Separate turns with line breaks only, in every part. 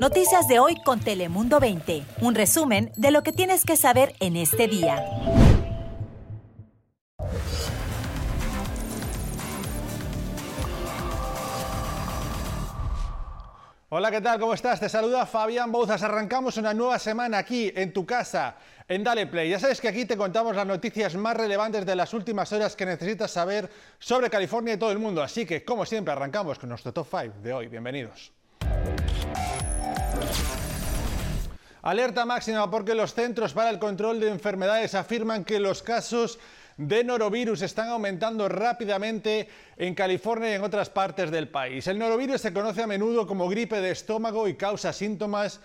Noticias de hoy con Telemundo 20. Un resumen de lo que tienes que saber en este día.
Hola, ¿qué tal? ¿Cómo estás? Te saluda Fabián Bouzas. Arrancamos una nueva semana aquí en tu casa, en Dale Play. Ya sabes que aquí te contamos las noticias más relevantes de las últimas horas que necesitas saber sobre California y todo el mundo. Así que, como siempre, arrancamos con nuestro top 5 de hoy. Bienvenidos. Alerta máxima porque los Centros para el Control de Enfermedades afirman que los casos de norovirus están aumentando rápidamente en California y en otras partes del país. El norovirus se conoce a menudo como gripe de estómago y causa síntomas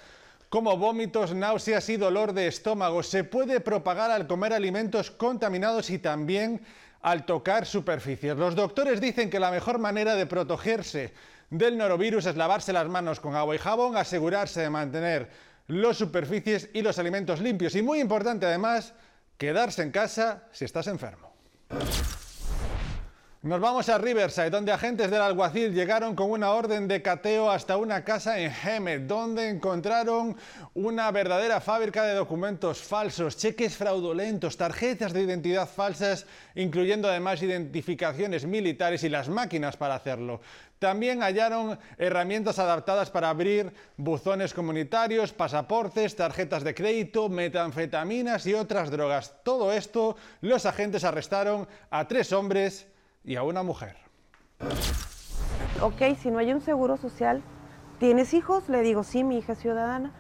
como vómitos, náuseas y dolor de estómago. Se puede propagar al comer alimentos contaminados y también al tocar superficies. Los doctores dicen que la mejor manera de protegerse del norovirus es lavarse las manos con agua y jabón, asegurarse de mantener las superficies y los alimentos limpios y muy importante además, quedarse en casa si estás enfermo. Nos vamos a Riverside, donde agentes del alguacil llegaron con una orden de cateo hasta una casa en Hemet, donde encontraron una verdadera fábrica de documentos falsos, cheques fraudulentos, tarjetas de identidad falsas, incluyendo además identificaciones militares y las máquinas para hacerlo. También hallaron herramientas adaptadas para abrir buzones comunitarios, pasaportes, tarjetas de crédito, metanfetaminas y otras drogas. Todo esto los agentes arrestaron a tres hombres y a una mujer.
Ok, si no hay un seguro social, ¿tienes hijos? Le digo, sí, mi hija es ciudadana,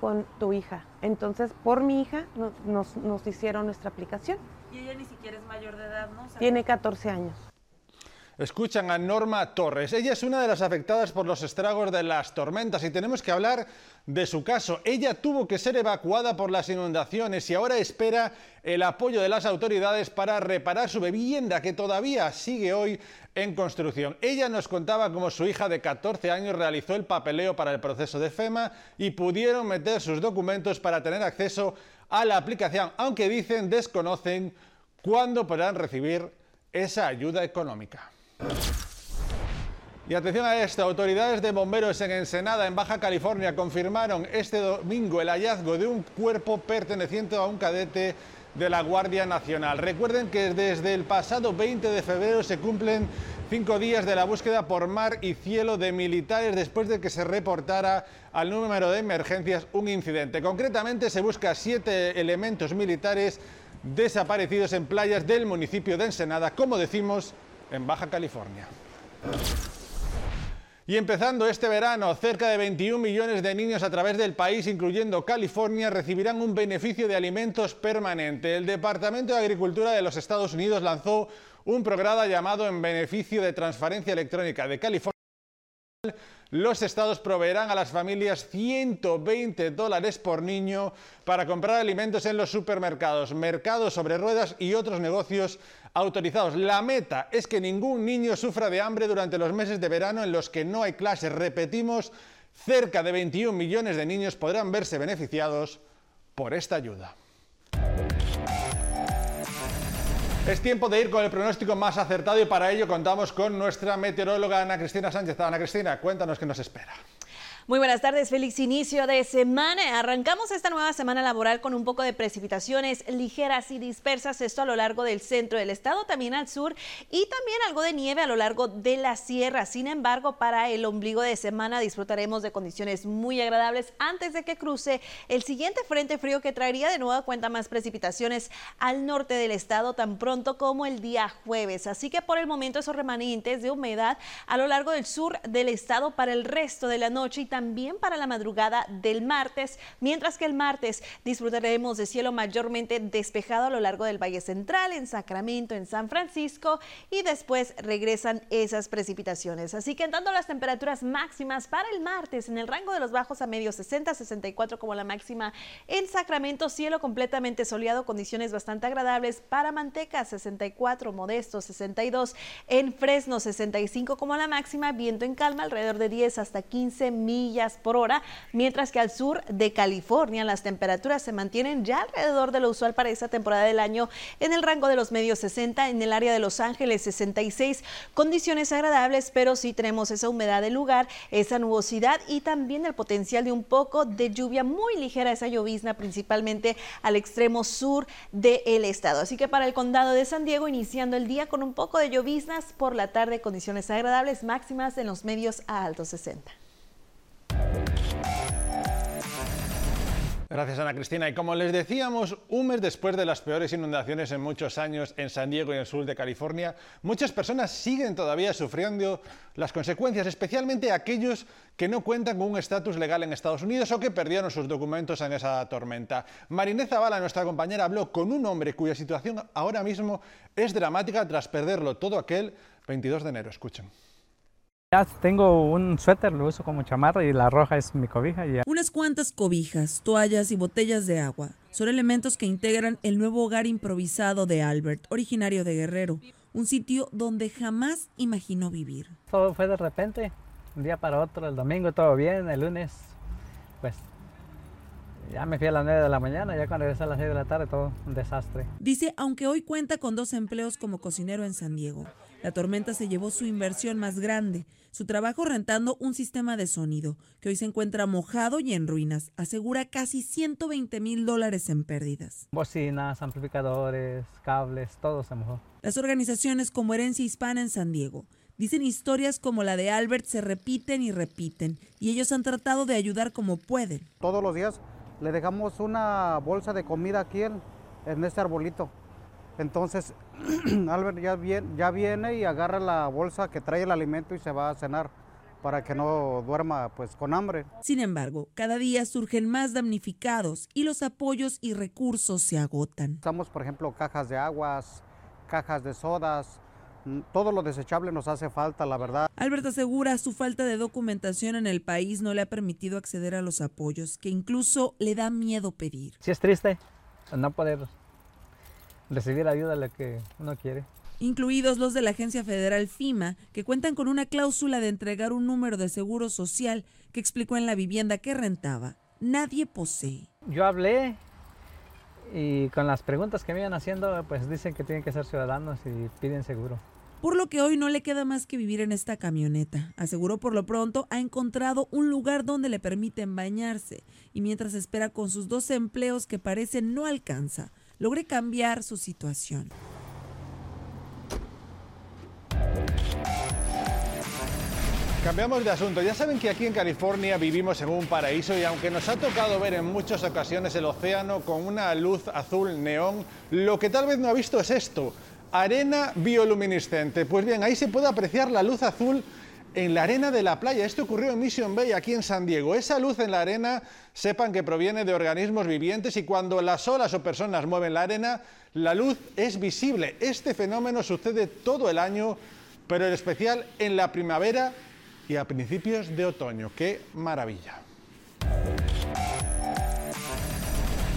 con tu hija. Entonces, por mi hija nos, nos, hicieron nuestra aplicación.
Y ella ni siquiera es mayor de edad, ¿no?
Tiene 14 años.
Escuchan a Norma Torres. Ella es una de las afectadas por los estragos de las tormentas y tenemos que hablar de su caso. Ella tuvo que ser evacuada por las inundaciones y ahora espera el apoyo de las autoridades para reparar su vivienda que todavía sigue hoy en construcción. Ella nos contaba cómo su hija de 14 años realizó el papeleo para el proceso de FEMA y pudieron meter sus documentos para tener acceso a la aplicación, aunque dicen desconocen cuándo podrán recibir esa ayuda económica. Y atención a esto, autoridades de bomberos en Ensenada, en Baja California, confirmaron este domingo el hallazgo de un cuerpo perteneciente a un cadete de la Guardia Nacional. Recuerden que desde el pasado 20 de febrero se cumplen cinco días de la búsqueda por mar y cielo de militares después de que se reportara al número de emergencias un incidente. Concretamente se busca siete elementos militares desaparecidos en playas del municipio de Ensenada, como decimos, en Baja California. Y empezando este verano, cerca de 21 millones de niños a través del país, incluyendo California, recibirán un beneficio de alimentos permanente. El Departamento de Agricultura de los Estados Unidos lanzó un programa llamado En Beneficio de Transferencia Electrónica de California los estados proveerán a las familias 120 dólares por niño para comprar alimentos en los supermercados, mercados sobre ruedas y otros negocios autorizados. La meta es que ningún niño sufra de hambre durante los meses de verano en los que no hay clases. Repetimos, cerca de 21 millones de niños podrán verse beneficiados por esta ayuda. Es tiempo de ir con el pronóstico más acertado y para ello contamos con nuestra meteoróloga Ana Cristina Sánchez. Ana Cristina, cuéntanos qué nos espera.
Muy buenas tardes, feliz inicio de semana. Arrancamos esta nueva semana laboral con un poco de precipitaciones ligeras y dispersas, esto a lo largo del centro del estado, también al sur y también algo de nieve a lo largo de la sierra. Sin embargo, para el ombligo de semana disfrutaremos de condiciones muy agradables antes de que cruce el siguiente frente frío que traería de nueva cuenta más precipitaciones al norte del estado tan pronto como el día jueves. Así que por el momento esos remanentes de humedad a lo largo del sur del estado para el resto de la noche y también para la madrugada del martes, mientras que el martes disfrutaremos de cielo mayormente despejado a lo largo del Valle Central, en Sacramento, en San Francisco y después regresan esas precipitaciones. Así que tanto las temperaturas máximas para el martes en el rango de los bajos a medio 60, 64 como la máxima en Sacramento, cielo completamente soleado, condiciones bastante agradables para Manteca 64, Modesto 62, en Fresno 65 como la máxima, viento en calma alrededor de 10 hasta 15 mil por hora, mientras que al sur de California las temperaturas se mantienen ya alrededor de lo usual para esta temporada del año en el rango de los medios 60, en el área de Los Ángeles 66, condiciones agradables, pero sí tenemos esa humedad del lugar, esa nubosidad y también el potencial de un poco de lluvia muy ligera, esa llovizna principalmente al extremo sur del estado. Así que para el condado de San Diego, iniciando el día con un poco de lloviznas, por la tarde condiciones agradables máximas en los medios a altos 60.
Gracias, Ana Cristina. Y como les decíamos, un mes después de las peores inundaciones en muchos años en San Diego y en el sur de California, muchas personas siguen todavía sufriendo las consecuencias, especialmente aquellos que no cuentan con un estatus legal en Estados Unidos o que perdieron sus documentos en esa tormenta. Marinés Zavala, nuestra compañera, habló con un hombre cuya situación ahora mismo es dramática tras perderlo todo aquel 22 de enero. Escuchen.
Ya tengo un suéter, lo uso como chamarra y la roja es mi cobija. Y
Unas cuantas cobijas, toallas y botellas de agua son elementos que integran el nuevo hogar improvisado de Albert, originario de Guerrero, un sitio donde jamás imaginó vivir.
Todo fue de repente, un día para otro, el domingo todo bien, el lunes, pues ya me fui a las 9 de la mañana, ya cuando regresé a las 6 de la tarde todo un desastre.
Dice, aunque hoy cuenta con dos empleos como cocinero en San Diego, la tormenta se llevó su inversión más grande, su trabajo rentando un sistema de sonido, que hoy se encuentra mojado y en ruinas. Asegura casi 120 mil dólares en pérdidas.
Bocinas, amplificadores, cables, todo se mojó.
Las organizaciones como Herencia Hispana en San Diego dicen historias como la de Albert se repiten y repiten, y ellos han tratado de ayudar como pueden.
Todos los días le dejamos una bolsa de comida aquí en, en este arbolito. Entonces, Albert ya viene, ya viene y agarra la bolsa que trae el alimento y se va a cenar para que no duerma pues con hambre.
Sin embargo, cada día surgen más damnificados y los apoyos y recursos se agotan.
Usamos, por ejemplo, cajas de aguas, cajas de sodas, mm, todo lo desechable nos hace falta, la verdad.
Albert asegura su falta de documentación en el país no le ha permitido acceder a los apoyos, que incluso le da miedo pedir.
Sí es triste no poder recibir ayuda a la que uno quiere.
incluidos los de la agencia federal FIMA, que cuentan con una cláusula de entregar un número de seguro social que explicó en la vivienda que rentaba. Nadie posee.
Yo hablé y con las preguntas que me iban haciendo, pues dicen que tienen que ser ciudadanos y piden seguro.
Por lo que hoy no le queda más que vivir en esta camioneta. Aseguró por lo pronto ha encontrado un lugar donde le permiten bañarse y mientras espera con sus dos empleos que parecen no alcanza, logre cambiar su situación.
Cambiamos de asunto. Ya saben que aquí en California vivimos en un paraíso y aunque nos ha tocado ver en muchas ocasiones el océano con una luz azul neón, lo que tal vez no ha visto es esto, arena bioluminiscente. Pues bien, ahí se puede apreciar la luz azul en la arena de la playa. Esto ocurrió en Mission Bay, aquí en San Diego. Esa luz en la arena, sepan que proviene de organismos vivientes y cuando las olas o personas mueven la arena, la luz es visible. Este fenómeno sucede todo el año, pero en especial en la primavera y a principios de otoño. ¡Qué maravilla!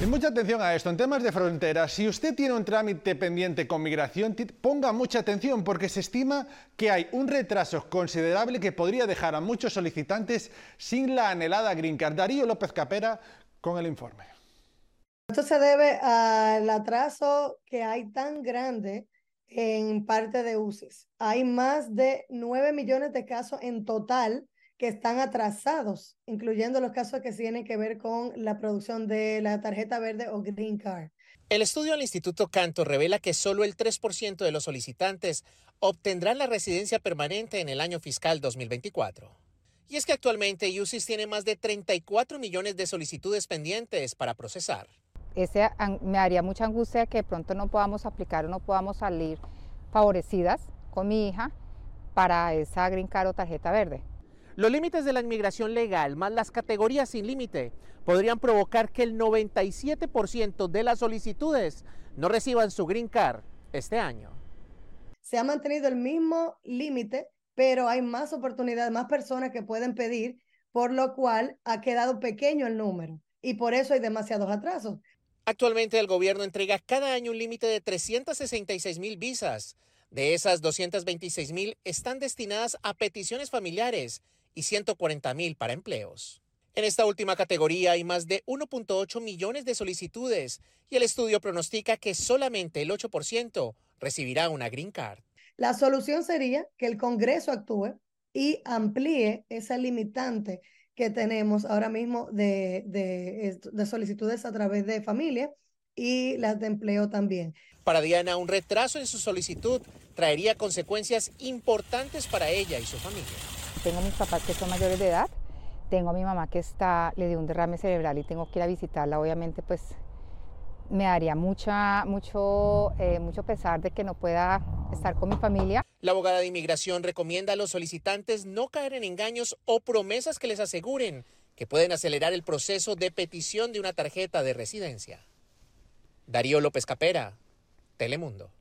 Y mucha atención a esto, en temas de fronteras, si usted tiene un trámite pendiente con migración, ponga mucha atención porque se estima que hay un retraso considerable que podría dejar a muchos solicitantes sin la anhelada Green Card. Darío López Capera con el informe.
Esto se debe al atraso que hay tan grande en parte de UCIS. Hay más de 9 millones de casos en total que están atrasados, incluyendo los casos que tienen que ver con la producción de la tarjeta verde o Green Card.
El estudio del Instituto Canto revela que solo el 3% de los solicitantes obtendrán la residencia permanente en el año fiscal 2024. Y es que actualmente UCIS tiene más de 34 millones de solicitudes pendientes para procesar
ese me haría mucha angustia que pronto no podamos aplicar o no podamos salir favorecidas con mi hija para esa green card o tarjeta verde.
Los límites de la inmigración legal más las categorías sin límite podrían provocar que el 97% de las solicitudes no reciban su green card este año.
Se ha mantenido el mismo límite, pero hay más oportunidades, más personas que pueden pedir, por lo cual ha quedado pequeño el número y por eso hay demasiados atrasos.
Actualmente el gobierno entrega cada año un límite de 366 mil visas. De esas, 226 mil están destinadas a peticiones familiares y 140 mil para empleos. En esta última categoría hay más de 1.8 millones de solicitudes y el estudio pronostica que solamente el 8% recibirá una Green Card.
La solución sería que el Congreso actúe y amplíe esa limitante que tenemos ahora mismo de, de, solicitudes a través de familia y las de empleo también.
Para Diana, un retraso en su solicitud traería consecuencias importantes para ella y su familia.
Tengo mis papás que son mayores de edad, tengo a mi mamá que está, le dio un derrame cerebral y tengo que ir a visitarla, obviamente pues me daría mucha, mucho, eh, mucho pesar de que no pueda estar con mi familia.
La abogada de inmigración recomienda a los solicitantes no caer en engaños o promesas que les aseguren que pueden acelerar el proceso de petición de una tarjeta de residencia. Darío López Capera, Telemundo.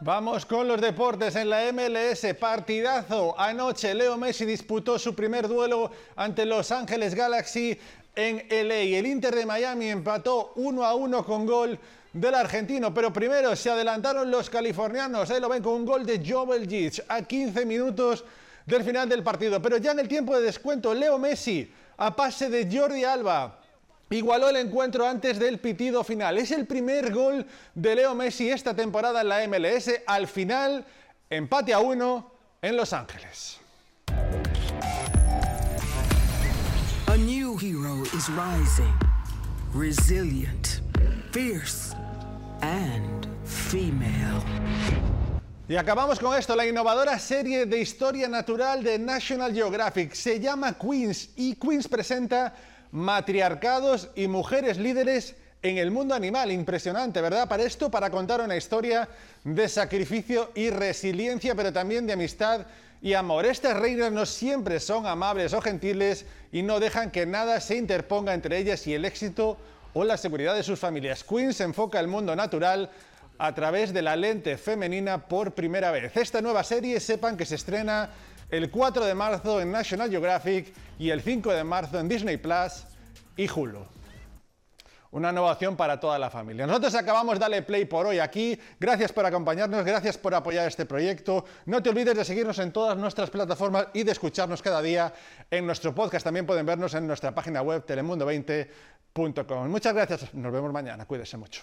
Vamos con los deportes en la MLS. Partidazo. Anoche Leo Messi disputó su primer duelo ante Los Ángeles Galaxy en LA. El Inter de Miami empató 1 a 1 con gol del argentino, pero primero se adelantaron los californianos. Ahí lo ven con un gol de Joel Gitz a 15 minutos del final del partido. Pero ya en el tiempo de descuento, Leo Messi a pase de Jordi Alba igualó el encuentro antes del pitido final. Es el primer gol de Leo Messi esta temporada en la MLS. Al final, empate a uno en Los Ángeles. A new hero is rising, resilient, fierce and female. Y acabamos con esto, la innovadora serie de historia natural de National Geographic. Se llama Queens y Queens presenta matriarcados y mujeres líderes en el mundo animal. Impresionante, ¿verdad? Para esto, para contar una historia de sacrificio y resiliencia, pero también de amistad y amor. Estas reinas no siempre son amables o gentiles y no dejan que nada se interponga entre ellas y el éxito o la seguridad de sus familias. Queen se enfoca el mundo natural a través de la lente femenina por primera vez. Esta nueva serie, sepan que se estrena el 4 de marzo en National Geographic y el 5 de marzo en Disney Plus y Hulu una innovación para toda la familia. Nosotros acabamos Dale Play por hoy aquí. Gracias por acompañarnos, gracias por apoyar este proyecto. No te olvides de seguirnos en todas nuestras plataformas y de escucharnos cada día en nuestro podcast. También pueden vernos en nuestra página web telemundo20.com. Muchas gracias, nos vemos mañana. Cuídese mucho.